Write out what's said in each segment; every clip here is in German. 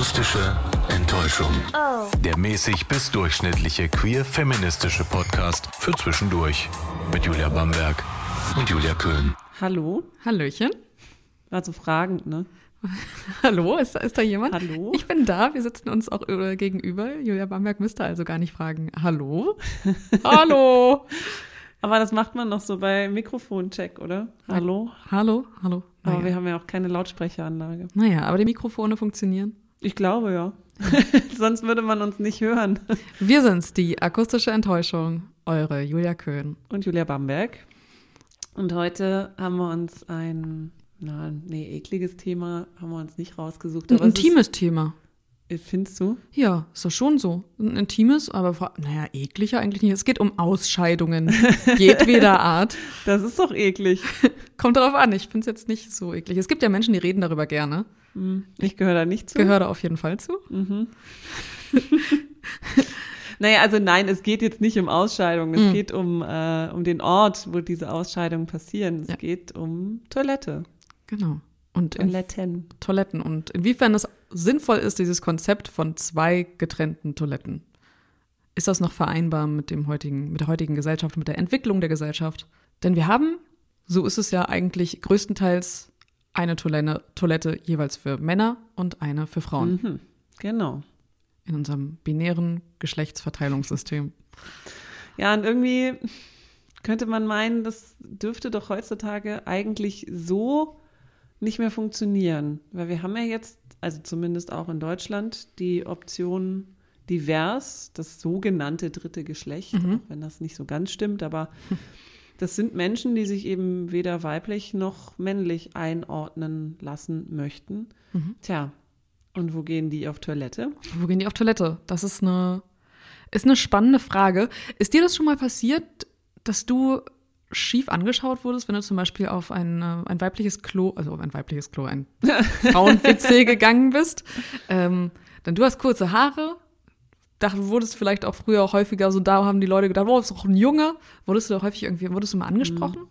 Akustische Enttäuschung. Der mäßig bis durchschnittliche queer-feministische Podcast für zwischendurch. Mit Julia Bamberg und Julia Köhn. Hallo? Hallöchen. War so fragend, ne? Hallo, ist, ist da jemand? Hallo? Ich bin da, wir sitzen uns auch äh, gegenüber. Julia Bamberg müsste also gar nicht fragen. Hallo? Hallo? Aber das macht man noch so bei Mikrofoncheck, oder? Hallo? Hallo? Hallo? Aber Naja. wir haben ja auch keine Lautsprecheranlage. naja, aber die Mikrofone funktionieren. Ich glaube ja. Sonst würde man uns nicht hören. Wir sind's, die akustische Enttäuschung. Eure Julia Köhn. Und Julia Bamberg. Und heute haben wir uns ein, na, nee, ekliges Thema haben wir uns nicht rausgesucht. Ein intimes Thema. Ist, findest du? Ja, ist doch schon so. Ein intimes, aber vor- naja, ekliger eigentlich nicht. Es geht um Ausscheidungen jedweder Art. Das ist doch eklig. Kommt darauf an, ich finde es jetzt nicht so eklig. Es gibt ja Menschen, die reden darüber gerne. Hm, Ich gehöre da nicht zu. Gehöre da auf jeden Fall zu. Naja, also nein, es geht jetzt nicht um Ausscheidungen. Es geht um, äh, um den Ort, wo diese Ausscheidungen passieren. Es Ja. geht um Toilette. Genau. Und Toiletten. Toiletten und inwiefern es sinnvoll ist, dieses Konzept von zwei getrennten Toiletten. Ist das noch vereinbar mit dem heutigen, mit der heutigen Gesellschaft, mit der Entwicklung der Gesellschaft? Denn wir haben, so ist es ja eigentlich größtenteils eine Toilette, Toilette jeweils für Männer und eine für Frauen Mhm. Genau. in unserem binären Geschlechtsverteilungssystem. Ja, und irgendwie könnte man meinen, das dürfte doch heutzutage eigentlich so nicht mehr funktionieren. Weil wir haben ja jetzt, also zumindest auch in Deutschland, die Option divers, das sogenannte dritte Geschlecht, Mhm. auch wenn das nicht so ganz stimmt, aber das sind Menschen, die sich eben weder weiblich noch männlich einordnen lassen möchten. Mhm. Tja, und wo gehen die auf Toilette? Wo gehen die auf Toilette? Das ist eine, ist eine spannende Frage. Ist dir das schon mal passiert, dass du schief angeschaut wurdest, wenn du zum Beispiel auf ein, äh, ein weibliches Klo, also auf ein weibliches Klo, ein Frauen-WC gegangen bist? Ähm, denn du hast kurze Haare. Da wurdest vielleicht auch früher auch häufiger so, da haben die Leute gedacht, oh, ist doch ein Junge. Wurdest du da häufig irgendwie, wurdest du mal angesprochen?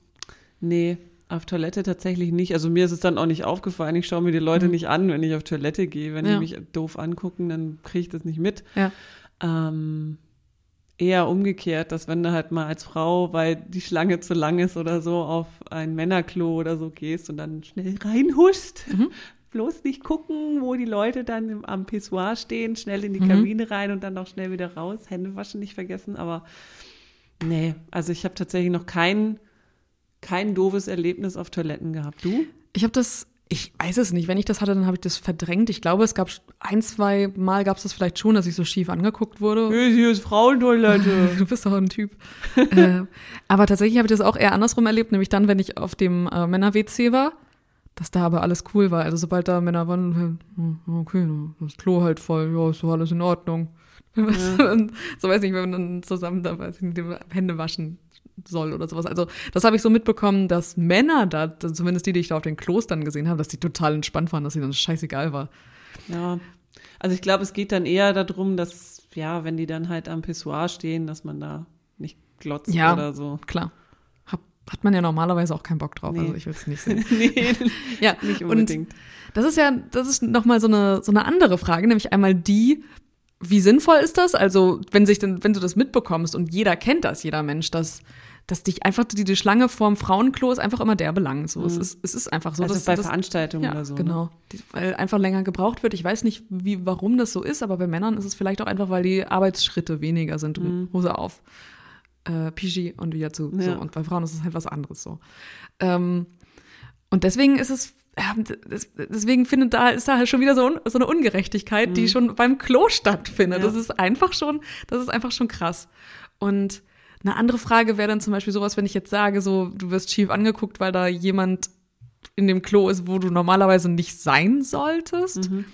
Nee, auf Toilette tatsächlich nicht. Also mir ist es dann auch nicht aufgefallen. Ich schaue mir die Leute nicht an, wenn ich auf Toilette gehe. Wenn Mhm. Ja. die mich doof angucken, dann kriege ich das nicht mit. Ja. Ähm, eher umgekehrt, dass wenn du halt mal als Frau, weil die Schlange zu lang ist oder so, auf ein Männerklo oder so gehst und dann schnell reinhuschst. Mhm. Bloß nicht gucken, wo die Leute dann am Pissoir stehen, schnell in die Mhm. Kabine rein und dann auch schnell wieder raus. Hände waschen nicht vergessen, aber nee, also ich habe tatsächlich noch kein, kein doofes Erlebnis auf Toiletten gehabt. Du? Ich habe das, ich weiß es nicht. Wenn ich das hatte, dann habe ich das verdrängt. Ich glaube, es gab ein, zwei Mal gab es das vielleicht schon, dass ich so schief angeguckt wurde. Hier ist Frauentoilette. Du bist doch ein Typ. äh, aber tatsächlich habe ich das auch eher andersrum erlebt, nämlich dann, wenn ich auf dem äh, Männer-WC war, dass da aber alles cool war. Also sobald da Männer waren, äh, okay, das Klo halt voll, ja, ist doch alles in Ordnung. Und so weiß ich, wenn man dann zusammen da weiß ich nicht, die Hände waschen soll oder sowas. Also das habe ich so mitbekommen, dass Männer da, zumindest die, die ich da auf den Klos dann gesehen habe, dass die total entspannt waren, dass ihnen dann scheißegal war. Ja, also ich glaube, es geht dann eher darum, dass, ja, wenn die dann halt am Pissoir stehen, dass man da nicht glotzt Ja. oder so. Klar. Hat man ja normalerweise auch keinen Bock drauf, Nee. also ich will es nicht sehen. nee, Ja, nicht und unbedingt. Das ist ja, das ist nochmal so eine, so eine andere Frage, nämlich einmal die, wie sinnvoll ist das? Also, wenn sich denn, wenn du das mitbekommst und jeder kennt das, jeder Mensch, dass, dass dich einfach die, die Schlange vorm Frauenklo ist einfach immer der Belang. So, es ist, es ist einfach so. also dass- bei dass- Veranstaltungen ja, oder so. Ne? genau. Die, weil einfach länger gebraucht wird. Ich weiß nicht, wie, warum das so ist, aber bei Männern ist es vielleicht auch einfach, weil die Arbeitsschritte weniger sind. Hose auf, äh, Pischi und wieder zu. Ja. So. Und bei Frauen ist es halt was anderes so. Ähm, und deswegen ist es, deswegen findet da, ist da halt schon wieder so, un- so eine Ungerechtigkeit, die schon beim Klo stattfindet. Mhm. Ja. Das ist einfach schon, das ist einfach schon krass. Und eine andere Frage wäre dann zum Beispiel sowas, wenn ich jetzt sage, so, du wirst schief angeguckt, weil da jemand in dem Klo ist, wo du normalerweise nicht sein solltest. Mhm.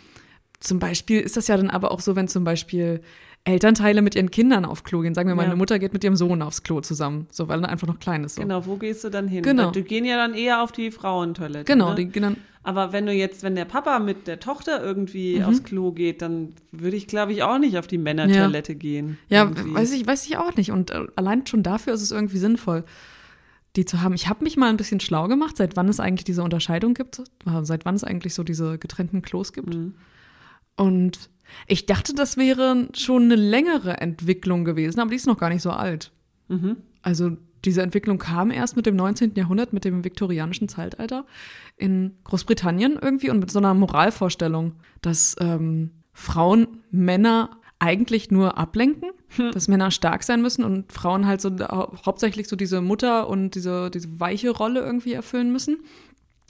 Zum Beispiel ist das ja dann aber auch so, wenn zum Beispiel Elternteile mit ihren Kindern auf Klo gehen. Sagen wir mal, Ja. eine Mutter geht mit ihrem Sohn aufs Klo zusammen, so weil er einfach noch klein ist. So. Genau, wo gehst du dann hin? Genau. Die gehen ja dann eher auf die Frauentoilette. Genau, ne? die gehen dann, Aber wenn du jetzt, wenn der Papa mit der Tochter irgendwie Mhm. aufs Klo geht, dann würde ich, glaube ich, auch nicht auf die Männertoilette gehen. Ja, irgendwie. weiß ich, weiß ich auch nicht. Und äh, allein schon dafür ist es irgendwie sinnvoll, die zu haben. Ich habe mich mal ein bisschen schlau gemacht, seit wann es eigentlich diese Unterscheidung gibt, seit wann es eigentlich so diese getrennten Klos gibt. Mhm. Und ich dachte, das wäre schon eine längere Entwicklung gewesen, aber die ist noch gar nicht so alt. Mhm. Also diese Entwicklung kam erst mit dem 19. Jahrhundert, mit dem viktorianischen Zeitalter in Großbritannien irgendwie und mit so einer Moralvorstellung, dass ähm, Frauen Männer eigentlich nur ablenken, hm. dass Männer stark sein müssen und Frauen halt so hauptsächlich so diese Mutter und diese, diese weiche Rolle irgendwie erfüllen müssen.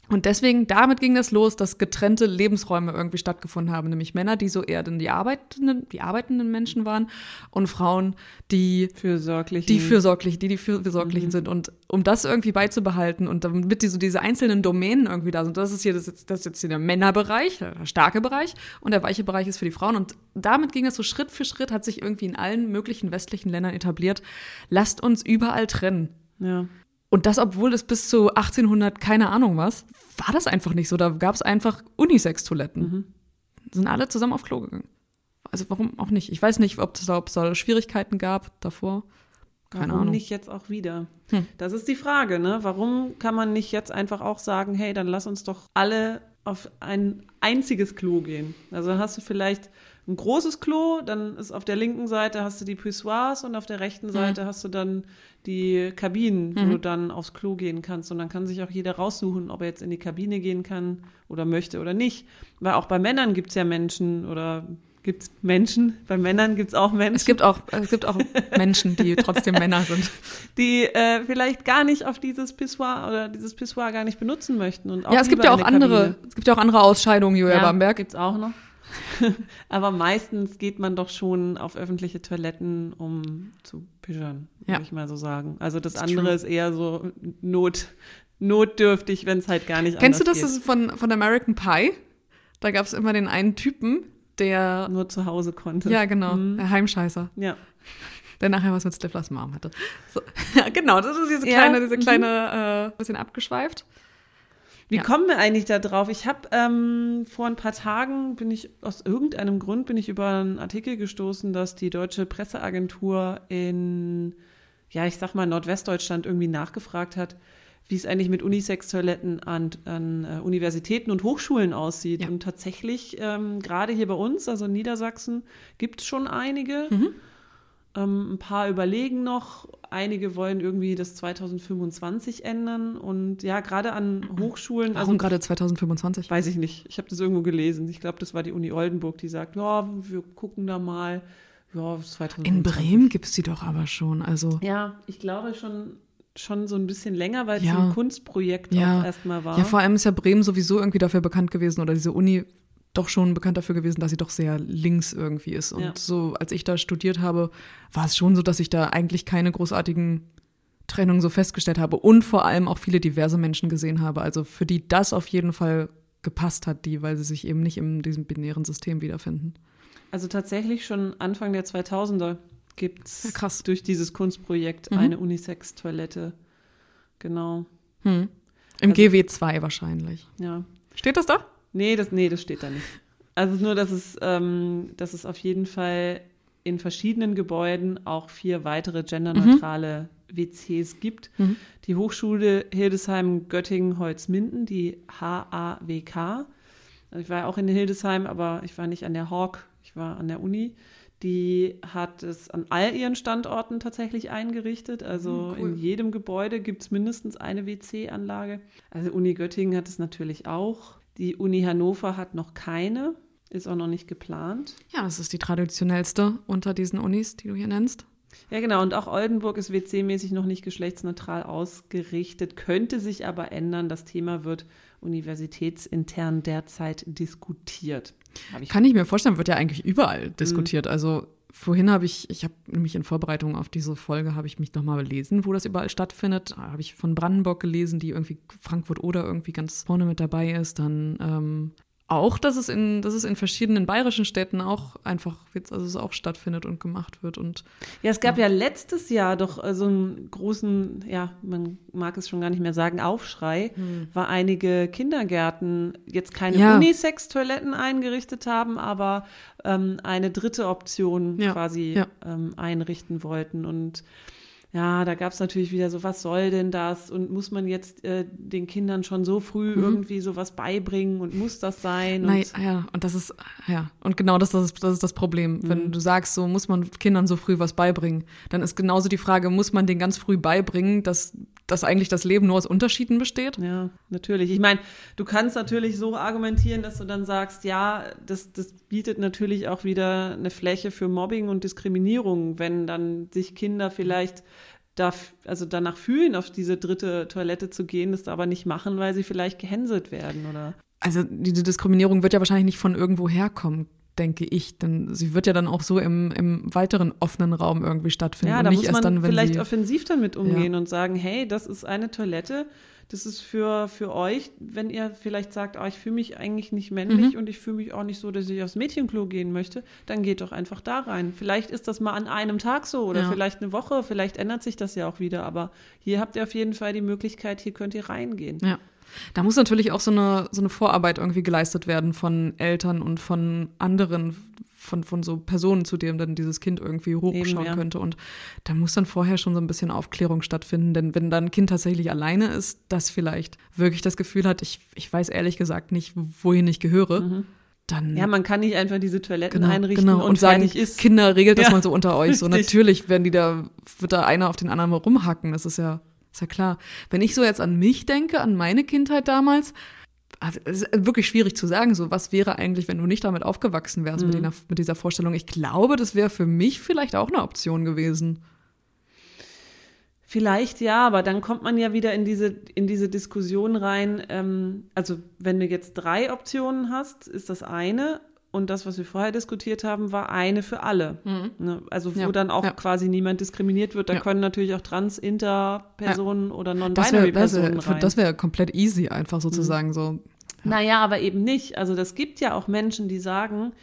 Und deswegen, damit ging das los, dass getrennte Lebensräume irgendwie stattgefunden haben, nämlich Männer, die so eher dann die arbeitenden, die arbeitenden Menschen waren und Frauen, die fürsorglichen, die fürsorglich, die die fürsorglichen mhm. sind. Und um das irgendwie beizubehalten und damit diese, diese einzelnen Domänen irgendwie da sind, das ist hier das, ist, das ist jetzt hier der Männerbereich, der starke Bereich und der weiche Bereich ist für die Frauen. Und damit ging das so Schritt für Schritt, hat sich irgendwie in allen möglichen westlichen Ländern etabliert. Lasst uns überall trennen. Ja. Und das, obwohl es bis zu 1800 keine Ahnung was, war das einfach nicht so. Da gab es einfach Unisex-Toiletten. Mhm. Sind alle zusammen auf Klo gegangen. Also warum auch nicht? Ich weiß nicht, ob es da, da Schwierigkeiten gab davor. Keine Warum Ahnung. nicht jetzt auch wieder? Hm. Das ist die Frage, ne? Warum kann man nicht jetzt einfach auch sagen, hey, dann lass uns doch alle auf ein einziges Klo gehen? Also dann hast du vielleicht ein großes Klo, dann ist auf der linken Seite hast du die Pissoirs und auf der rechten mhm. Seite mhm. hast du dann die Kabinen, mhm. wo du dann aufs Klo gehen kannst. Und dann kann sich auch jeder raussuchen, ob er jetzt in die Kabine gehen kann oder möchte oder nicht. Weil auch bei Männern gibt es ja Menschen oder gibt es Menschen, bei Männern gibt es auch Menschen. Es gibt auch, es gibt auch Menschen, die trotzdem Männer sind. Die äh, vielleicht gar nicht auf dieses Pissoir oder dieses Pissoir gar nicht benutzen möchten. Und auch ja, es gibt ja auch andere, Kabine. es gibt ja auch andere Ausscheidungen, Julia ja, Bamberg. Gibt es auch noch. Aber meistens geht man doch schon auf öffentliche Toiletten, um zu pischern, ja. würde ich mal so sagen. Also das, das andere true. ist eher so Not, notdürftig, wenn es halt gar nicht Kennst du das geht. von, von American Pie? Da gab es immer den einen Typen, der nur zu Hause konnte. Ja, genau, mhm. der Heimscheißer. Ja. Der nachher was mit Stiflers Mom hatte. So. Ja, genau, das ist diese kleine, ja. diese kleine, äh, bisschen abgeschweift. Wie ja. kommen wir eigentlich da drauf? Ich habe ähm, vor ein paar Tagen bin ich aus irgendeinem Grund bin ich über einen Artikel gestoßen, dass die deutsche Presseagentur in ja ich sag mal Nordwestdeutschland irgendwie nachgefragt hat, wie es eigentlich mit Unisex-Toiletten an, an uh, Universitäten und Hochschulen aussieht. Ja. Und tatsächlich ähm, gerade hier bei uns, also in Niedersachsen, gibt es schon einige. Mhm. Ähm, ein paar überlegen noch, einige wollen irgendwie das 2025 ändern. Und ja, gerade an Hochschulen. Warum also, gerade 2025? Weiß ich nicht. Ich habe das irgendwo gelesen. Ich glaube, das war die Uni Oldenburg, die sagt, ja, wir gucken da mal. Ja, 2025. In Bremen gibt es die doch aber schon. Also. Ja, ich glaube schon, schon so ein bisschen länger, weil es ja. ein Kunstprojekt ja. auch erstmal war. Ja, vor allem ist ja Bremen sowieso irgendwie dafür bekannt gewesen oder diese Uni doch schon bekannt dafür gewesen, dass sie doch sehr links irgendwie ist. Und ja. so, als ich da studiert habe, war es schon so, dass ich da eigentlich keine großartigen Trennungen so festgestellt habe und vor allem auch viele diverse Menschen gesehen habe. Also für die das auf jeden Fall gepasst hat, die, weil sie sich eben nicht in diesem binären System wiederfinden. Also tatsächlich schon Anfang der 2000er gibt es ja, durch dieses Kunstprojekt mhm. eine Unisex-Toilette. Genau. Hm. Im also, GW2 wahrscheinlich. Ja. Steht das da? Nee, das, nee, das steht da nicht. Also nur, dass es, ähm, dass es auf jeden Fall in verschiedenen Gebäuden auch vier weitere genderneutrale mhm. WCs gibt. Mhm. Die Hochschule Hildesheim Göttingen Holzminden, die HAWK. Also ich war ja auch in Hildesheim, aber ich war nicht an der Hawk, ich war an der Uni. Die hat es an all ihren Standorten tatsächlich eingerichtet. Also mhm, cool. in jedem Gebäude gibt es mindestens eine WC-Anlage. Also Uni Göttingen hat es natürlich auch. Die Uni Hannover hat noch keine, ist auch noch nicht geplant. Ja, das ist die traditionellste unter diesen Unis, die du hier nennst. Ja, genau. Und auch Oldenburg ist WC-mäßig noch nicht geschlechtsneutral ausgerichtet, könnte sich aber ändern. Das Thema wird universitätsintern derzeit diskutiert. Ich Kann ich mir vorstellen, wird ja eigentlich überall diskutiert. Mhm. Also vorhin habe ich, ich habe nämlich in Vorbereitung auf diese Folge, habe ich mich nochmal belesen, wo das überall stattfindet. Da habe ich von Brandenburg gelesen, die irgendwie Frankfurt oder irgendwie ganz vorne mit dabei ist. Dann ähm, auch, dass es in, dass es in verschiedenen bayerischen Städten auch einfach jetzt, also es auch stattfindet und gemacht wird. Und, ja, es gab ja, ja letztes Jahr doch äh, so einen großen, ja, man mag es schon gar nicht mehr sagen, Aufschrei, hm. weil einige Kindergärten jetzt keine ja. Unisex-Toiletten eingerichtet haben, aber ähm, eine dritte Option ja. quasi ähm, einrichten wollten. Und ja, da gab es natürlich wieder so, was soll denn das? Und muss man jetzt äh, den Kindern schon so früh mhm. irgendwie sowas beibringen und muss das sein? Nein, ja, und das ist, ja, und genau das, das, ist, das ist das Problem. Mhm. Wenn du sagst, so muss man Kindern so früh was beibringen, dann ist genauso die Frage, muss man denen ganz früh beibringen, dass dass eigentlich das Leben nur aus Unterschieden besteht? Ja, natürlich. Ich meine, du kannst natürlich so argumentieren, dass du dann sagst, ja, das, das bietet natürlich auch wieder eine Fläche für Mobbing und Diskriminierung, wenn dann sich Kinder vielleicht da, also danach fühlen, auf diese dritte Toilette zu gehen, das aber nicht machen, weil sie vielleicht gehänselt werden, oder? Also diese Diskriminierung wird ja wahrscheinlich nicht von irgendwo herkommen denke ich. Denn sie wird ja dann auch so im, im weiteren offenen Raum irgendwie stattfinden. Ja, da muss man dann, vielleicht offensiv damit umgehen ja. und sagen, hey, das ist eine Toilette, das ist für, für euch, wenn ihr vielleicht sagt, oh, ich fühle mich eigentlich nicht männlich mhm. und ich fühle mich auch nicht so, dass ich aufs Mädchenklo gehen möchte, dann geht doch einfach da rein. Vielleicht ist das mal an einem Tag so oder ja. vielleicht eine Woche, vielleicht ändert sich das ja auch wieder, aber hier habt ihr auf jeden Fall die Möglichkeit, hier könnt ihr reingehen. Ja. Da muss natürlich auch so eine, so eine Vorarbeit irgendwie geleistet werden von Eltern und von anderen, von, von so Personen, zu denen dann dieses Kind irgendwie hochschauen Eben, ja. könnte. Und da muss dann vorher schon so ein bisschen Aufklärung stattfinden. Denn wenn dann ein Kind tatsächlich alleine ist, das vielleicht wirklich das Gefühl hat, ich, ich weiß ehrlich gesagt nicht, wohin ich gehöre. Mhm. Dann, ja, man kann nicht einfach diese Toiletten genau, einrichten genau. und, und sagen, ist. Kinder, regelt das ja, mal so unter euch. So natürlich werden die da, wird da einer auf den anderen mal rumhacken. Das ist ja ist ja klar. Wenn ich so jetzt an mich denke, an meine Kindheit damals, also es ist wirklich schwierig zu sagen, so was wäre eigentlich, wenn du nicht damit aufgewachsen wärst, mhm. mit, den, mit dieser Vorstellung. Ich glaube, das wäre für mich vielleicht auch eine Option gewesen. Vielleicht ja, aber dann kommt man ja wieder in diese, in diese Diskussion rein. Ähm, also, wenn du jetzt drei Optionen hast, ist das eine. Und das, was wir vorher diskutiert haben, war eine für alle. Mhm. Ne? Also wo ja, dann auch ja. quasi niemand diskriminiert wird. Da ja. können natürlich auch Trans, Inter-Personen oder Non-Binary-Personen rein. Das wäre komplett easy, einfach sozusagen mhm. so. Naja, aber eben nicht. Also das gibt ja auch Menschen, die sagen,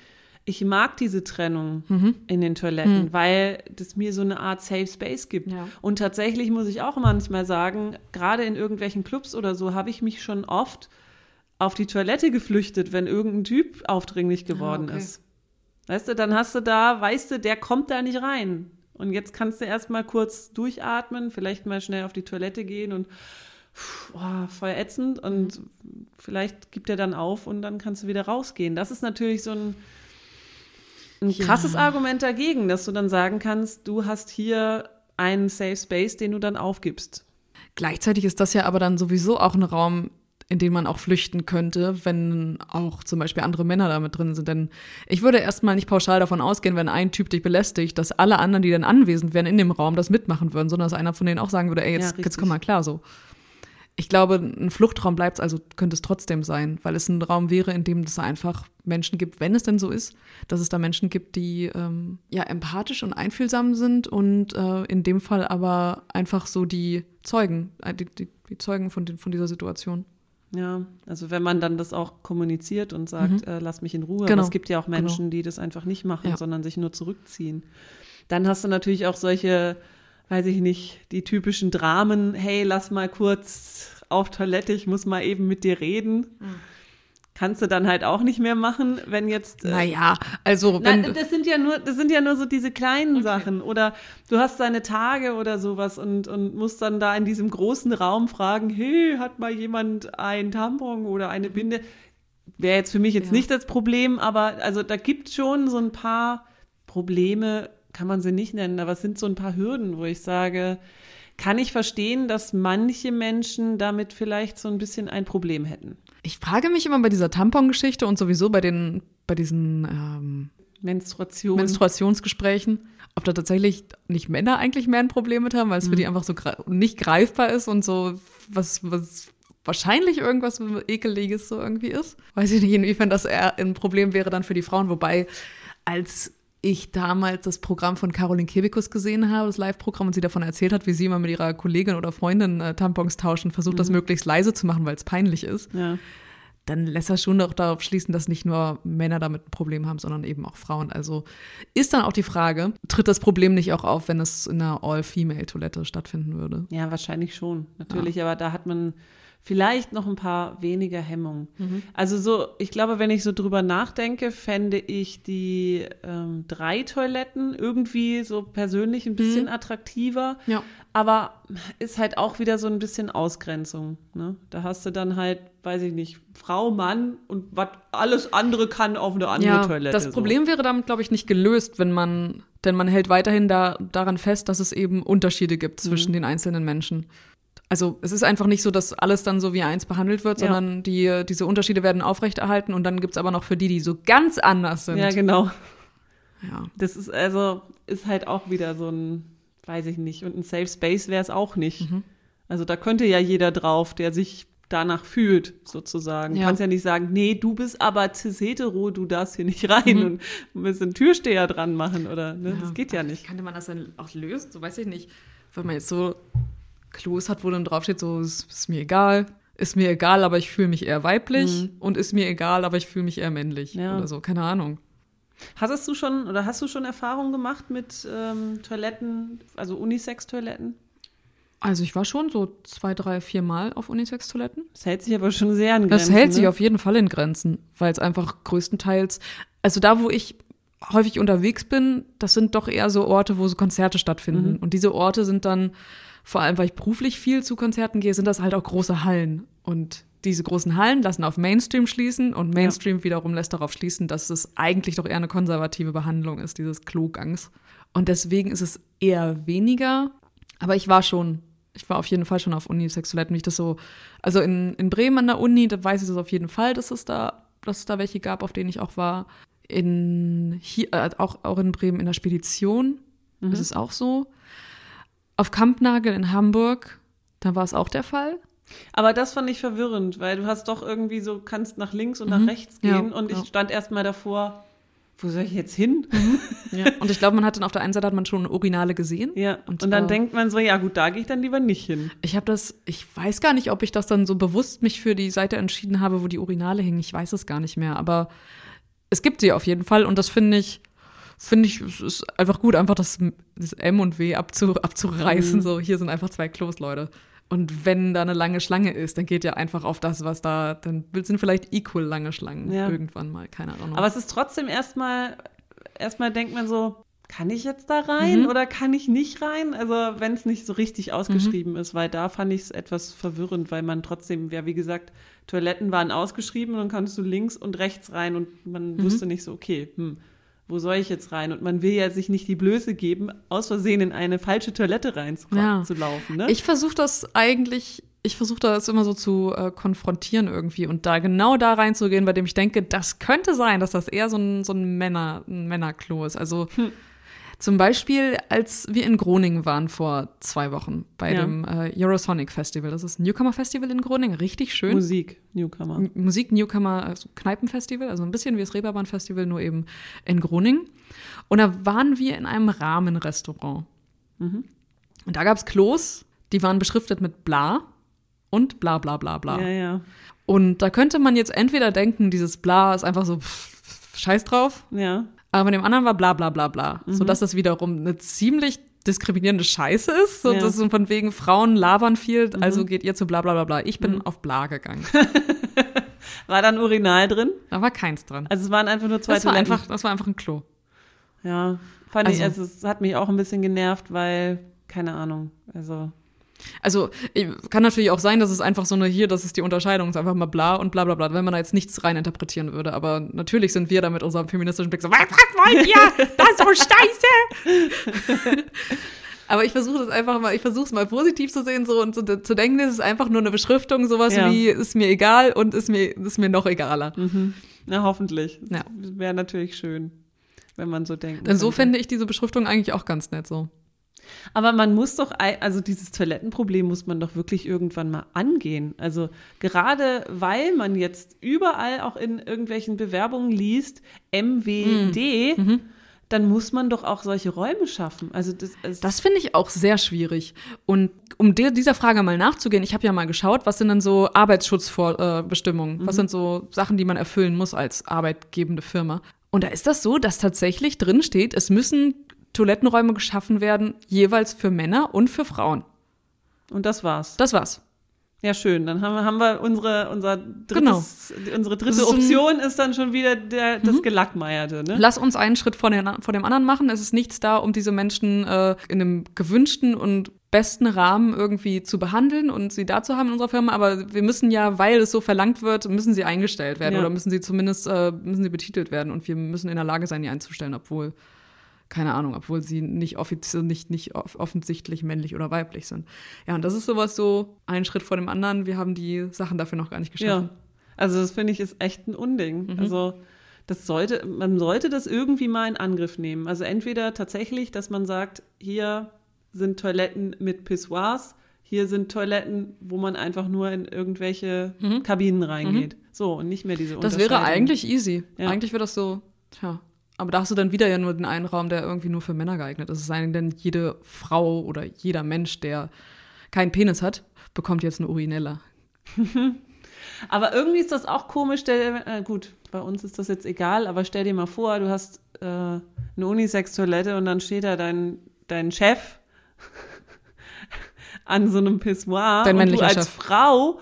ich mag diese Trennung mhm. in den Toiletten, mhm. weil das mir so eine Art Safe Space gibt. Ja. Und tatsächlich muss ich auch manchmal sagen, gerade in irgendwelchen Clubs oder so, habe ich mich schon oft auf die Toilette geflüchtet, wenn irgendein Typ aufdringlich geworden ah, okay. ist. Weißt du, dann hast du da, weißt du, der kommt da nicht rein. Und jetzt kannst du erstmal kurz durchatmen, vielleicht mal schnell auf die Toilette gehen und oh, voll ätzend und mhm. vielleicht gibt er dann auf und dann kannst du wieder rausgehen. Das ist natürlich so ein, ein ja. krasses Argument dagegen, dass du dann sagen kannst, du hast hier einen Safe Space, den du dann aufgibst. Gleichzeitig ist das ja aber dann sowieso auch ein Raum, in den man auch flüchten könnte, wenn auch zum Beispiel andere Männer damit drin sind. Denn ich würde erstmal nicht pauschal davon ausgehen, wenn ein Typ dich belästigt, dass alle anderen, die dann anwesend wären in dem Raum, das mitmachen würden, sondern dass einer von denen auch sagen würde, ey, jetzt, ja, jetzt komm mal klar so. Ich glaube, ein Fluchtraum bleibt also, könnte es trotzdem sein, weil es ein Raum wäre, in dem es einfach Menschen gibt, wenn es denn so ist, dass es da Menschen gibt, die ähm, ja empathisch und einfühlsam sind und äh, in dem Fall aber einfach so die Zeugen, äh, die, die, die Zeugen von, von dieser Situation. Ja, also wenn man dann das auch kommuniziert und sagt, mhm. äh, lass mich in Ruhe. Genau. Aber es gibt ja auch Menschen, genau. die das einfach nicht machen, ja. sondern sich nur zurückziehen. Dann hast du natürlich auch solche, weiß ich nicht, die typischen Dramen, hey, lass mal kurz auf Toilette, ich muss mal eben mit dir reden. Mhm kannst du dann halt auch nicht mehr machen, wenn jetzt. Äh, naja, also wenn. Na, das sind ja nur, das sind ja nur so diese kleinen okay. Sachen. Oder du hast deine Tage oder sowas und, und musst dann da in diesem großen Raum fragen, hey, hat mal jemand ein Tampon oder eine Binde? Wäre jetzt für mich jetzt ja. nicht das Problem, aber also da gibt schon so ein paar Probleme, kann man sie nicht nennen, aber es sind so ein paar Hürden, wo ich sage, kann ich verstehen, dass manche Menschen damit vielleicht so ein bisschen ein Problem hätten. Ich frage mich immer bei dieser Tampon-Geschichte und sowieso bei den, bei diesen ähm, Menstruation. Menstruationsgesprächen, ob da tatsächlich nicht Männer eigentlich mehr ein Problem mit haben, weil es mhm. für die einfach so nicht greifbar ist und so was, was wahrscheinlich irgendwas Ekeliges so irgendwie ist. Weiß ich nicht, inwiefern das eher ein Problem wäre dann für die Frauen, wobei als ich damals das Programm von Caroline Kebekus gesehen habe, das Live-Programm, und sie davon erzählt hat, wie sie immer mit ihrer Kollegin oder Freundin äh, Tampons tauschen, versucht mhm. das möglichst leise zu machen, weil es peinlich ist, ja. dann lässt er schon auch darauf schließen, dass nicht nur Männer damit ein Problem haben, sondern eben auch Frauen. Also ist dann auch die Frage, tritt das Problem nicht auch auf, wenn es in einer All-Female-Toilette stattfinden würde? Ja, wahrscheinlich schon, natürlich, ja. aber da hat man vielleicht noch ein paar weniger Hemmungen. Mhm. Also so, ich glaube, wenn ich so drüber nachdenke, fände ich die ähm, drei Toiletten irgendwie so persönlich ein bisschen mhm. attraktiver. Ja. Aber ist halt auch wieder so ein bisschen Ausgrenzung. Ne? Da hast du dann halt, weiß ich nicht, Frau, Mann und was alles andere kann auf eine andere ja, Toilette. Das Problem so. wäre damit, glaube ich, nicht gelöst, wenn man, denn man hält weiterhin da, daran fest, dass es eben Unterschiede gibt zwischen mhm. den einzelnen Menschen also es ist einfach nicht so, dass alles dann so wie eins behandelt wird, sondern ja. die, diese Unterschiede werden aufrechterhalten und dann gibt es aber noch für die, die so ganz anders sind. Ja, genau. Ja. Das ist also, ist halt auch wieder so ein, weiß ich nicht, und ein Safe Space wäre es auch nicht. Mhm. Also da könnte ja jeder drauf, der sich danach fühlt, sozusagen. Ja. Du kannst ja nicht sagen, nee, du bist aber cis-hetero, du darfst hier nicht rein mhm. und müssen einen Türsteher dran machen, oder? Ne? Ja. Das geht ja nicht. Könnte man das dann auch lösen? So weiß ich nicht. Wenn man jetzt so Klos hat, wo dann draufsteht, so, ist, ist mir egal, ist mir egal, aber ich fühle mich eher weiblich mhm. und ist mir egal, aber ich fühle mich eher männlich ja. oder so, keine Ahnung. Hast du schon oder hast du schon Erfahrungen gemacht mit ähm, Toiletten, also Unisex-Toiletten? Also ich war schon so zwei, drei, vier Mal auf Unisex-Toiletten. Das hält sich aber schon sehr in Grenzen. Das hält ne? sich auf jeden Fall in Grenzen, weil es einfach größtenteils, also da, wo ich häufig unterwegs bin, das sind doch eher so Orte, wo so Konzerte stattfinden. Mhm. Und diese Orte sind dann vor allem weil ich beruflich viel zu Konzerten gehe, sind das halt auch große Hallen. Und diese großen Hallen lassen auf Mainstream schließen und Mainstream ja. wiederum lässt darauf schließen, dass es eigentlich doch eher eine konservative Behandlung ist, dieses Klogangs. Und deswegen ist es eher weniger. Aber ich war schon, ich war auf jeden Fall schon auf Unisexualität, nicht das so, also in, in Bremen an der Uni, da weiß ich es auf jeden Fall, dass es da, dass es da welche gab, auf denen ich auch war. In, hier, äh, auch, auch in Bremen in der Spedition mhm. ist es auch so. Auf Kampnagel in Hamburg, da war es auch der Fall. Aber das fand ich verwirrend, weil du hast doch irgendwie so, kannst nach links und mhm. nach rechts gehen ja, und ich ja. stand erstmal davor, wo soll ich jetzt hin? Mhm. Ja. Und ich glaube, man hat dann auf der einen Seite hat man schon Urinale gesehen. Ja. Und, und dann äh, denkt man so, ja gut, da gehe ich dann lieber nicht hin. Ich habe das, ich weiß gar nicht, ob ich das dann so bewusst mich für die Seite entschieden habe, wo die Urinale hingen. Ich weiß es gar nicht mehr. Aber es gibt sie auf jeden Fall und das finde ich finde ich, es ist einfach gut, einfach das, das M und W abzu, abzureißen. Mhm. So, hier sind einfach zwei Klos, Leute. Und wenn da eine lange Schlange ist, dann geht ja einfach auf das, was da, dann sind vielleicht equal lange Schlangen ja. irgendwann mal, keine Ahnung. Aber es ist trotzdem erstmal, erstmal denkt man so, kann ich jetzt da rein mhm. oder kann ich nicht rein? Also wenn es nicht so richtig ausgeschrieben mhm. ist, weil da fand ich es etwas verwirrend, weil man trotzdem, ja wie gesagt, Toiletten waren ausgeschrieben und dann kannst du links und rechts rein und man mhm. wusste nicht so, okay, hm, wo soll ich jetzt rein? Und man will ja sich nicht die Blöße geben, aus Versehen in eine falsche Toilette reinzulaufen. Ja. Ne? Ich versuche das eigentlich, ich versuche das immer so zu äh, konfrontieren irgendwie und da genau da reinzugehen, bei dem ich denke, das könnte sein, dass das eher so ein, so ein Männer, ein Männerklo ist. Also hm. Zum Beispiel, als wir in Groningen waren vor zwei Wochen bei ja. dem äh, Eurosonic Festival. Das ist ein Newcomer-Festival in Groningen, richtig schön. Musik, Newcomer. M Musik, Newcomer, also Kneipenfestival, also ein bisschen wie das Reeperbahn-Festival, nur eben in Groningen. Und da waren wir in einem Rahmenrestaurant. Mhm. Und da gab es Klos, die waren beschriftet mit bla und bla bla bla bla. Ja, ja. Und da könnte man jetzt entweder denken, dieses bla ist einfach so pff, scheiß drauf. Ja. Aber bei dem anderen war bla bla bla bla. Mhm. Sodass das wiederum eine ziemlich diskriminierende Scheiße ist. So, ja. Das ist von wegen Frauen labern viel, mhm. also geht ihr zu bla bla bla bla. Ich bin mhm. auf bla gegangen. war da ein Urinal drin? Da war keins drin. Also es waren einfach nur zwei das war einfach, Das war einfach ein Klo. Ja, fand also, ich, also es hat mich auch ein bisschen genervt, weil, keine Ahnung, also also kann natürlich auch sein, dass es einfach so eine hier, das ist die Unterscheidung, ist einfach mal bla und bla bla bla, wenn man da jetzt nichts rein interpretieren würde. Aber natürlich sind wir da mit unserem feministischen Blick so, was, was wollt ihr? Das ist so scheiße! Aber ich versuche das einfach mal, ich versuche es mal positiv zu sehen so und so, zu denken, es ist einfach nur eine Beschriftung, sowas ja. wie ist mir egal und ist mir, ist mir noch egaler. Mhm. Na, hoffentlich. Ja. Wäre natürlich schön, wenn man so denkt. Denn so finde ich diese Beschriftung eigentlich auch ganz nett so. Aber man muss doch, also dieses Toilettenproblem muss man doch wirklich irgendwann mal angehen. Also gerade weil man jetzt überall auch in irgendwelchen Bewerbungen liest, MWD, mhm. mhm. dann muss man doch auch solche Räume schaffen. Also das, das finde ich auch sehr schwierig. Und um dieser Frage mal nachzugehen, ich habe ja mal geschaut, was sind denn so Arbeitsschutzbestimmungen? Mhm. Was sind so Sachen, die man erfüllen muss als arbeitgebende Firma? Und da ist das so, dass tatsächlich drin steht, es müssen Toilettenräume geschaffen werden, jeweils für Männer und für Frauen. Und das war's. Das war's. Ja, schön. Dann haben wir, haben wir unsere, unser drittes, genau. unsere dritte ist Option ist dann schon wieder der, das mhm. Gelackmeierte. Ne? Lass uns einen Schritt vor, den, vor dem anderen machen. Es ist nichts da, um diese Menschen äh, in einem gewünschten und besten Rahmen irgendwie zu behandeln und sie da zu haben in unserer Firma, aber wir müssen ja, weil es so verlangt wird, müssen sie eingestellt werden ja. oder müssen sie zumindest äh, müssen sie betitelt werden und wir müssen in der Lage sein, die einzustellen, obwohl keine Ahnung, obwohl sie nicht offiziell, nicht, nicht offensichtlich männlich oder weiblich sind. Ja, und das ist sowas so ein Schritt vor dem anderen. Wir haben die Sachen dafür noch gar nicht geschaffen. Ja. Also das finde ich ist echt ein Unding. Mhm. Also das sollte, man sollte das irgendwie mal in Angriff nehmen. Also entweder tatsächlich, dass man sagt, hier sind Toiletten mit Pissoirs, hier sind Toiletten, wo man einfach nur in irgendwelche mhm. Kabinen reingeht. Mhm. So, und nicht mehr diese Das wäre eigentlich easy. Ja. Eigentlich wäre das so, tja, aber da hast du dann wieder ja nur den einen Raum, der irgendwie nur für Männer geeignet ist. Es sei denn, jede Frau oder jeder Mensch, der keinen Penis hat, bekommt jetzt eine Urinella. aber irgendwie ist das auch komisch. Der, äh, gut, bei uns ist das jetzt egal, aber stell dir mal vor, du hast äh, eine Unisex-Toilette und dann steht da dein, dein Chef an so einem Pissoir dein und du als Chef. Frau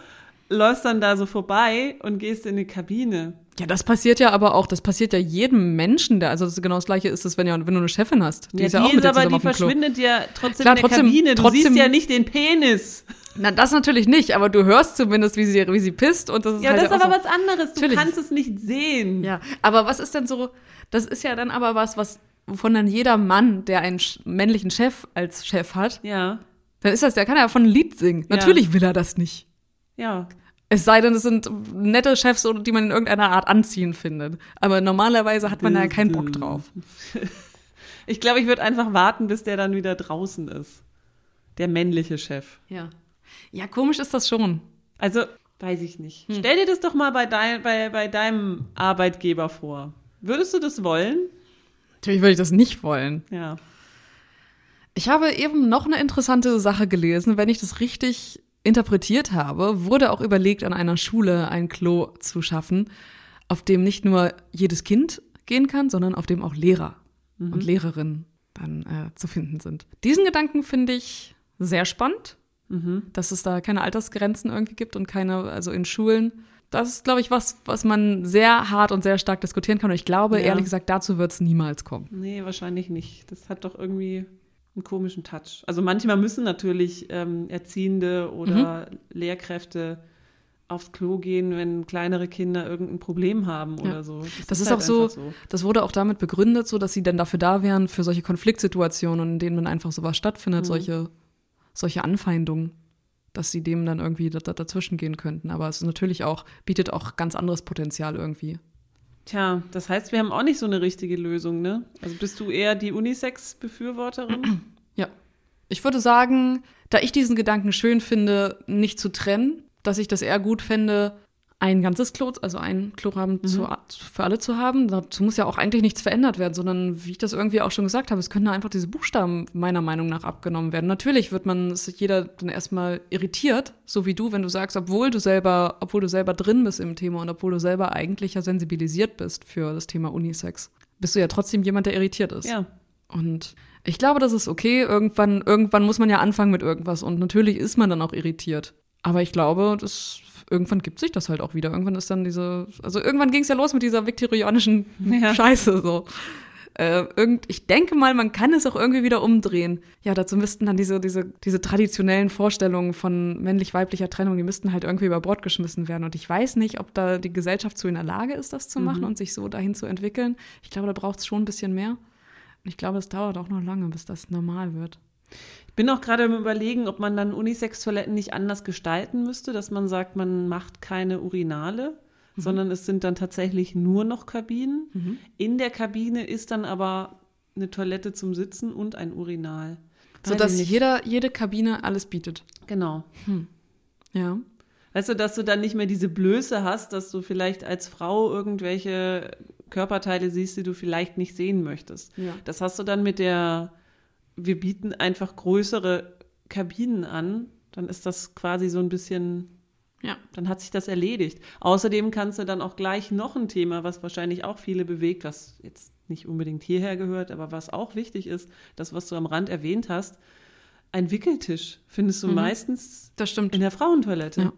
läufst dann da so vorbei und gehst in die Kabine. Ja, das passiert ja aber auch, das passiert ja jedem Menschen, der, also das genau das gleiche ist es, wenn, ja, wenn du eine Chefin hast. Die ja, ist ja auch mit aber die verschwindet ja trotzdem Klar, in der trotzdem, Kabine. Du trotzdem, siehst ja nicht den Penis. Na, das natürlich nicht, aber du hörst zumindest, wie sie, wie sie pisst und das ist Ja, halt das ist aber so, was anderes. Du natürlich. kannst es nicht sehen. Ja, aber was ist denn so, das ist ja dann aber was, was, wovon dann jeder Mann, der einen männlichen Chef als Chef hat, ja. dann ist das, der kann ja von ein Lied singen. Natürlich ja. will er das nicht. Ja. Es sei denn, es sind nette Chefs, die man in irgendeiner Art anziehen findet. Aber normalerweise hat man da keinen Bock drauf. Ich glaube, ich würde einfach warten, bis der dann wieder draußen ist. Der männliche Chef. Ja. Ja, komisch ist das schon. Also, weiß ich nicht. Hm. Stell dir das doch mal bei, dein, bei, bei deinem Arbeitgeber vor. Würdest du das wollen? Natürlich würde ich das nicht wollen. Ja. Ich habe eben noch eine interessante Sache gelesen, wenn ich das richtig interpretiert habe, wurde auch überlegt, an einer Schule ein Klo zu schaffen, auf dem nicht nur jedes Kind gehen kann, sondern auf dem auch Lehrer mhm. und Lehrerinnen dann äh, zu finden sind. Diesen Gedanken finde ich sehr spannend, mhm. dass es da keine Altersgrenzen irgendwie gibt und keine, also in Schulen. Das ist, glaube ich, was, was man sehr hart und sehr stark diskutieren kann. Und ich glaube, ja. ehrlich gesagt, dazu wird es niemals kommen. Nee, wahrscheinlich nicht. Das hat doch irgendwie einen komischen Touch. Also manchmal müssen natürlich ähm, Erziehende oder mhm. Lehrkräfte aufs Klo gehen, wenn kleinere Kinder irgendein Problem haben ja. oder so. Das, das ist, ist halt auch so, so, das wurde auch damit begründet, so dass sie dann dafür da wären, für solche Konfliktsituationen, in denen dann einfach sowas stattfindet, mhm. solche, solche Anfeindungen, dass sie dem dann irgendwie dazwischen gehen könnten. Aber es ist natürlich auch, bietet auch ganz anderes Potenzial irgendwie. Tja, das heißt, wir haben auch nicht so eine richtige Lösung, ne? Also bist du eher die Unisex-Befürworterin? Ja. Ich würde sagen, da ich diesen Gedanken schön finde, nicht zu trennen, dass ich das eher gut fände, ein ganzes Klo, also ein Klorahmen mhm. zu, für alle zu haben. Dazu muss ja auch eigentlich nichts verändert werden, sondern wie ich das irgendwie auch schon gesagt habe, es können einfach diese Buchstaben meiner Meinung nach abgenommen werden. Natürlich wird man sich jeder dann erstmal irritiert, so wie du, wenn du sagst, obwohl du selber, obwohl du selber drin bist im Thema und obwohl du selber eigentlich ja sensibilisiert bist für das Thema Unisex, bist du ja trotzdem jemand, der irritiert ist. Ja. Und ich glaube, das ist okay. Irgendwann, irgendwann muss man ja anfangen mit irgendwas und natürlich ist man dann auch irritiert. Aber ich glaube, das irgendwann gibt sich das halt auch wieder. Irgendwann ist dann diese, also irgendwann ging es ja los mit dieser viktorianischen ja. Scheiße so. Äh, irgend, ich denke mal, man kann es auch irgendwie wieder umdrehen. Ja, dazu müssten dann diese, diese, diese traditionellen Vorstellungen von männlich-weiblicher Trennung, die müssten halt irgendwie über Bord geschmissen werden. Und ich weiß nicht, ob da die Gesellschaft so in der Lage ist, das zu machen mhm. und sich so dahin zu entwickeln. Ich glaube, da braucht es schon ein bisschen mehr. Und ich glaube, es dauert auch noch lange, bis das normal wird. Ich bin auch gerade im Überlegen, ob man dann Unisex-Toiletten nicht anders gestalten müsste, dass man sagt, man macht keine Urinale, mhm. sondern es sind dann tatsächlich nur noch Kabinen. Mhm. In der Kabine ist dann aber eine Toilette zum Sitzen und ein Urinal. So dass jeder, jede Kabine alles bietet. Genau. Hm. Ja. Weißt du, dass du dann nicht mehr diese Blöße hast, dass du vielleicht als Frau irgendwelche Körperteile siehst, die du vielleicht nicht sehen möchtest. Ja. Das hast du dann mit der wir bieten einfach größere Kabinen an, dann ist das quasi so ein bisschen, ja, dann hat sich das erledigt. Außerdem kannst du dann auch gleich noch ein Thema, was wahrscheinlich auch viele bewegt, was jetzt nicht unbedingt hierher gehört, aber was auch wichtig ist, das, was du am Rand erwähnt hast, ein Wickeltisch findest du Mhm. meistens in der Frauentoilette. Ja.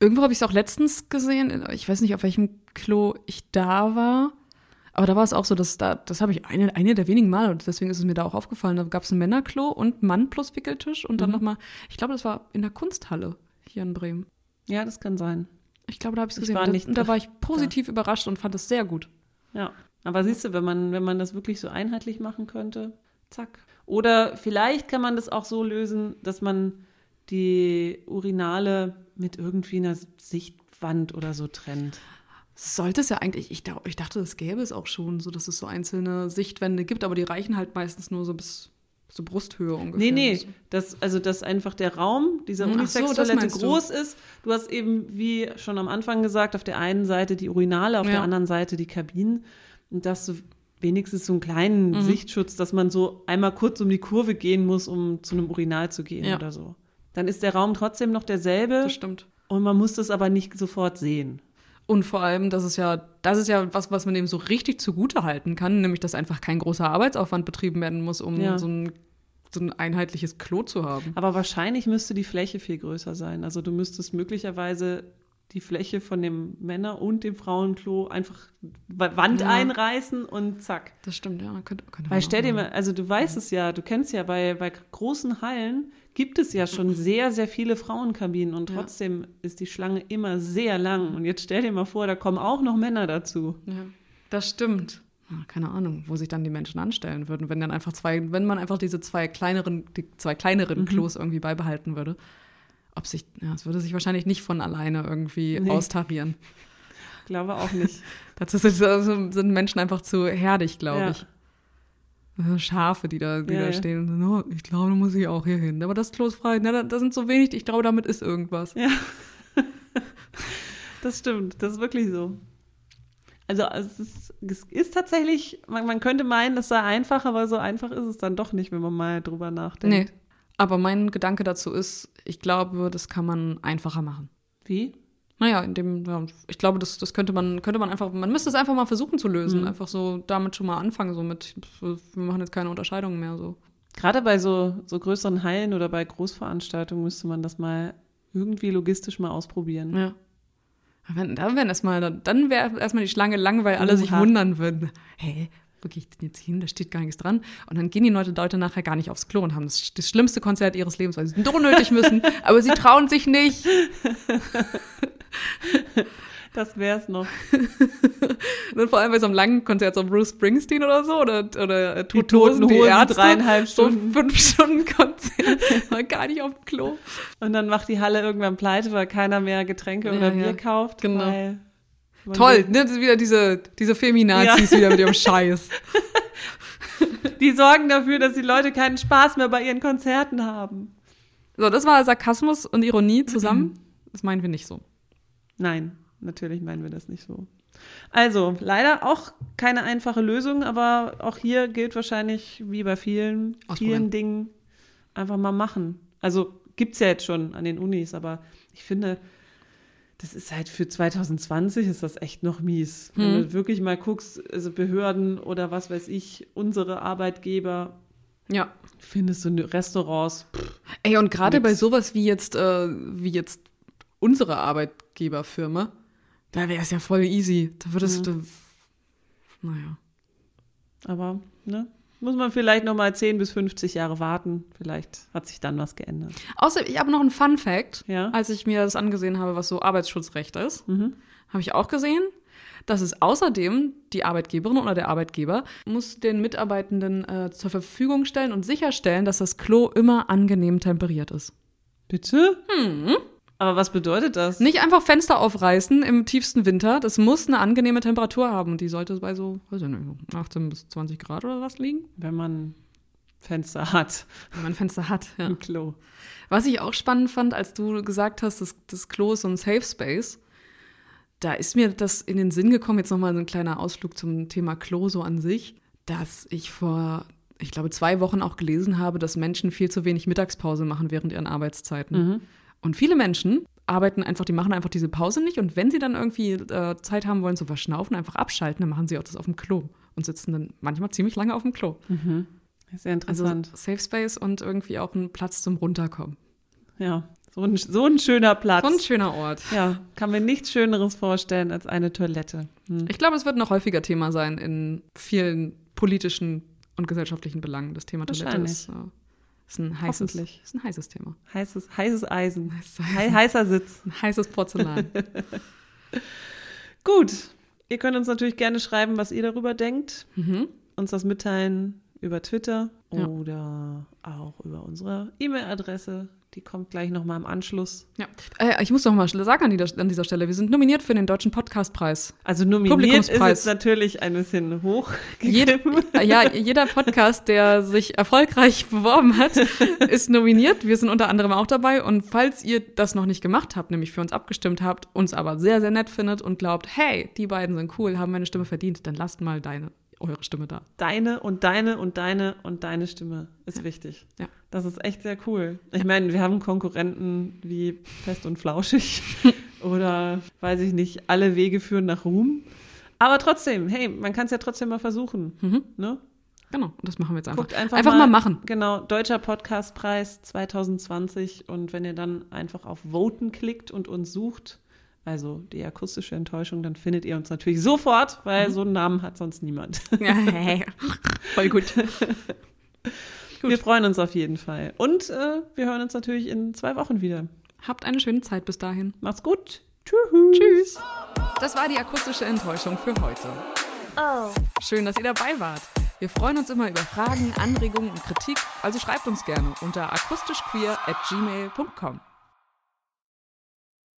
Irgendwo habe ich es auch letztens gesehen, ich weiß nicht, auf welchem Klo ich da war, aber da war es auch so, dass da, das habe ich eine, eine der wenigen Mal und deswegen ist es mir da auch aufgefallen. Da gab es ein Männerklo und Mann plus Wickeltisch und dann Mhm. nochmal, ich glaube, das war in der Kunsthalle hier in Bremen. Ja, das kann sein. Ich glaube, da habe ich es gesehen. war Und da- nicht und da war ich positiv überrascht und fand es sehr gut. Ja. Aber siehst du, wenn man, wenn man das wirklich so einheitlich machen könnte, zack. Oder vielleicht kann man das auch so lösen, dass man die Urinale mit irgendwie einer Sichtwand oder so trennt. Sollte es ja eigentlich, ich, ich dachte, das gäbe es auch schon, so dass es so einzelne Sichtwände gibt, aber die reichen halt meistens nur so bis zur Brusthöhe ungefähr. Nee, nee, das, also dass einfach der Raum dieser so, Unisex-Toilette du. groß ist. Du hast eben, wie schon am Anfang gesagt, auf der einen Seite die Urinale, auf Ja. der anderen Seite die Kabinen. Und dass du wenigstens so einen kleinen Mhm. Sichtschutz, dass man so einmal kurz um die Kurve gehen muss, um zu einem Urinal zu gehen Ja. oder so. Dann ist der Raum trotzdem noch derselbe Das stimmt. und man muss das aber nicht sofort sehen. Und vor allem, das ist ja, das ist ja was, was man dem so richtig zugute halten kann, nämlich dass einfach kein großer Arbeitsaufwand betrieben werden muss, um Ja. so, ein, so ein einheitliches Klo zu haben. Aber wahrscheinlich müsste die Fläche viel größer sein. Also du müsstest möglicherweise die Fläche von dem Männer- und dem Frauenklo einfach Wa- Wand Ja. einreißen und zack. Das stimmt, ja. Könnte, könnte Weil stell dir mal, also du weißt es ja, du kennst ja, bei, bei großen Hallen gibt es ja schon sehr, sehr viele Frauenkabinen und Ja. trotzdem ist die Schlange immer sehr lang. Und jetzt stell dir mal vor, da kommen auch noch Männer dazu. Ja, das stimmt. Ja, keine Ahnung, wo sich dann die Menschen anstellen würden, wenn dann einfach zwei, wenn man einfach diese zwei kleineren, die zwei kleineren Mhm. Klos irgendwie beibehalten würde. Ob sich, ja, es würde sich wahrscheinlich nicht von alleine irgendwie Nee. austarieren. Glaube auch nicht. Dazu sind, also sind Menschen einfach zu herdig, glaube Ja. ich. Schafe, die da, die Ja, da stehen. und so, "Oh, ich glaube, da muss ich auch hier hin. Aber das Klo ist frei. Na, da, da sind so wenig, ich glaube, damit ist irgendwas. Ja. Das stimmt, das ist wirklich so. Also es ist, es ist tatsächlich, man, man könnte meinen, es sei einfach, aber so einfach ist es dann doch nicht, wenn man mal drüber nachdenkt. Nee. Aber mein Gedanke dazu ist, ich glaube, das kann man einfacher machen. Wie? Naja, in dem, ja, ich glaube, das, das könnte man, könnte man einfach, man müsste es einfach mal versuchen zu lösen. Mhm. Einfach so damit schon mal anfangen, so mit, wir machen jetzt keine Unterscheidungen mehr so. Gerade bei so, so größeren Hallen oder bei Großveranstaltungen müsste man das mal irgendwie logistisch mal ausprobieren. Ja. Wenn, dann wäre erstmal, dann wäre erstmal die Schlange lang, weil alle sich Oha. wundern würden. Hä, wo gehe ich denn jetzt hin? Da steht gar nichts dran. Und dann gehen die Leute, Leute nachher gar nicht aufs Klo und haben das, das schlimmste Konzert ihres Lebens, weil sie es so nötig müssen, aber sie trauen sich nicht. Das wär's noch. Und vor allem bei so einem langen Konzert, so Bruce Springsteen oder so, oder, oder äh, Die Toten Hosen, die Ärzte, dreieinhalb so Stunden. ein fünf Stunden Konzert, war gar nicht auf dem Klo. Und dann macht die Halle irgendwann pleite, weil keiner mehr Getränke Ja, oder ja. Bier kauft. Genau. Toll, ne, das ist wieder diese, diese Feminazis wieder mit ihrem Scheiß. Die sorgen dafür, dass die Leute keinen Spaß mehr bei ihren Konzerten haben. So, das war Sarkasmus und Ironie zusammen. Das meinen wir nicht so. Nein, natürlich meinen wir das nicht so. Also, leider auch keine einfache Lösung, aber auch hier gilt wahrscheinlich, wie bei vielen, vielen Dingen, einfach mal machen. Also, gibt's ja jetzt schon an den Unis, aber ich finde, das ist halt für 2020 ist das echt noch mies. Wenn Hm. du wirklich mal guckst, also Behörden oder was weiß ich, unsere Arbeitgeber, Ja. findest du Restaurants, Ey, und gerade bei sowas wie jetzt, äh, wie jetzt unsere Arbeitgeberfirma, da wäre es ja voll easy. Da würdest du, naja. aber ne, muss man vielleicht noch mal 10 bis 50 Jahre warten. Vielleicht hat sich dann was geändert. Außer, ich habe noch einen Fun Fact. Ja. Als ich mir das angesehen habe, was so Arbeitsschutzrecht ist, Mhm. habe ich auch gesehen, dass es außerdem die Arbeitgeberin oder der Arbeitgeber muss den Mitarbeitenden äh, zur Verfügung stellen und sicherstellen, dass das Klo immer angenehm temperiert ist. Bitte? Aber was bedeutet das? Nicht einfach Fenster aufreißen im tiefsten Winter. Das muss eine angenehme Temperatur haben und die sollte bei so, weiß ich nicht, 18 bis 20 Grad oder was liegen, Wenn man Fenster hat wenn man Fenster hat. Ja. im Klo. Was ich auch spannend fand, als du gesagt hast, das, das Klo ist so ein Safe Space, da ist mir das in den Sinn gekommen, jetzt nochmal so ein kleiner Ausflug zum Thema Klo so an sich, dass ich vor, ich glaube, zwei Wochen auch gelesen habe, dass Menschen viel zu wenig Mittagspause machen während ihren Arbeitszeiten. Mhm. Und viele Menschen arbeiten einfach, die machen einfach diese Pause nicht und wenn sie dann irgendwie äh, Zeit haben wollen zu verschnaufen, einfach abschalten, dann machen sie auch das auf dem Klo und sitzen dann manchmal ziemlich lange auf dem Klo. Sehr interessant. Also Safe Space und irgendwie auch ein Platz zum Runterkommen. Ja, so ein, so ein schöner Platz. So ein schöner Ort. Ja, kann mir nichts Schöneres vorstellen als eine Toilette. Hm. Ich glaube, es wird noch häufiger Thema sein in vielen politischen und gesellschaftlichen Belangen. Das Thema Toilette ist, äh, ist, ein heißes, ist ein heißes Thema. Heißes, heißes Eisen. Heißes Eisen. heißer Sitz. Ein heißes Porzellan. Gut. Ihr könnt uns natürlich gerne schreiben, was ihr darüber denkt. Mhm. Uns das mitteilen über Twitter ja. oder auch über unsere E-Mail-Adresse die kommt gleich nochmal im Anschluss. Ja. Äh, ich muss noch mal sagen an, die, an, dieser Stelle, wir sind nominiert für den Deutschen Podcastpreis. Also nominiert ist jetzt natürlich ein bisschen hoch. Jede, ja, jeder Podcast, der sich erfolgreich beworben hat, ist nominiert. Wir sind unter anderem auch dabei. Und falls ihr das noch nicht gemacht habt, nämlich für uns abgestimmt habt, uns aber sehr, sehr nett findet und glaubt, hey, die beiden sind cool, haben meine Stimme verdient, dann lasst mal deine eure Stimme da. Deine und deine und deine und deine Stimme ist ja. wichtig. Ja. Das ist echt sehr cool. Ich meine, wir haben Konkurrenten wie Fest und Flauschig oder weiß ich nicht, alle Wege führen nach Ruhm. Aber trotzdem, hey, man kann es ja trotzdem mal versuchen. Mhm. Ne? Genau, und das machen wir jetzt einfach. Guckt einfach, einfach mal, mal, machen. Genau, Deutscher Podcastpreis 2020 und wenn ihr dann einfach auf Voten klickt und uns sucht, also die akustische Enttäuschung, dann findet ihr uns natürlich sofort, weil mhm. so einen Namen hat sonst niemand. Ja, hey. Voll gut. gut. Wir freuen uns auf jeden Fall. Und äh, wir hören uns natürlich in zwei Wochen wieder. Habt eine schöne Zeit bis dahin. Macht's gut. Tschüss. Tschüss. Das war die akustische Enttäuschung für heute. Oh. Schön, dass ihr dabei wart. Wir freuen uns immer über Fragen, Anregungen und Kritik, also schreibt uns gerne unter akustischqueer at gmail.com.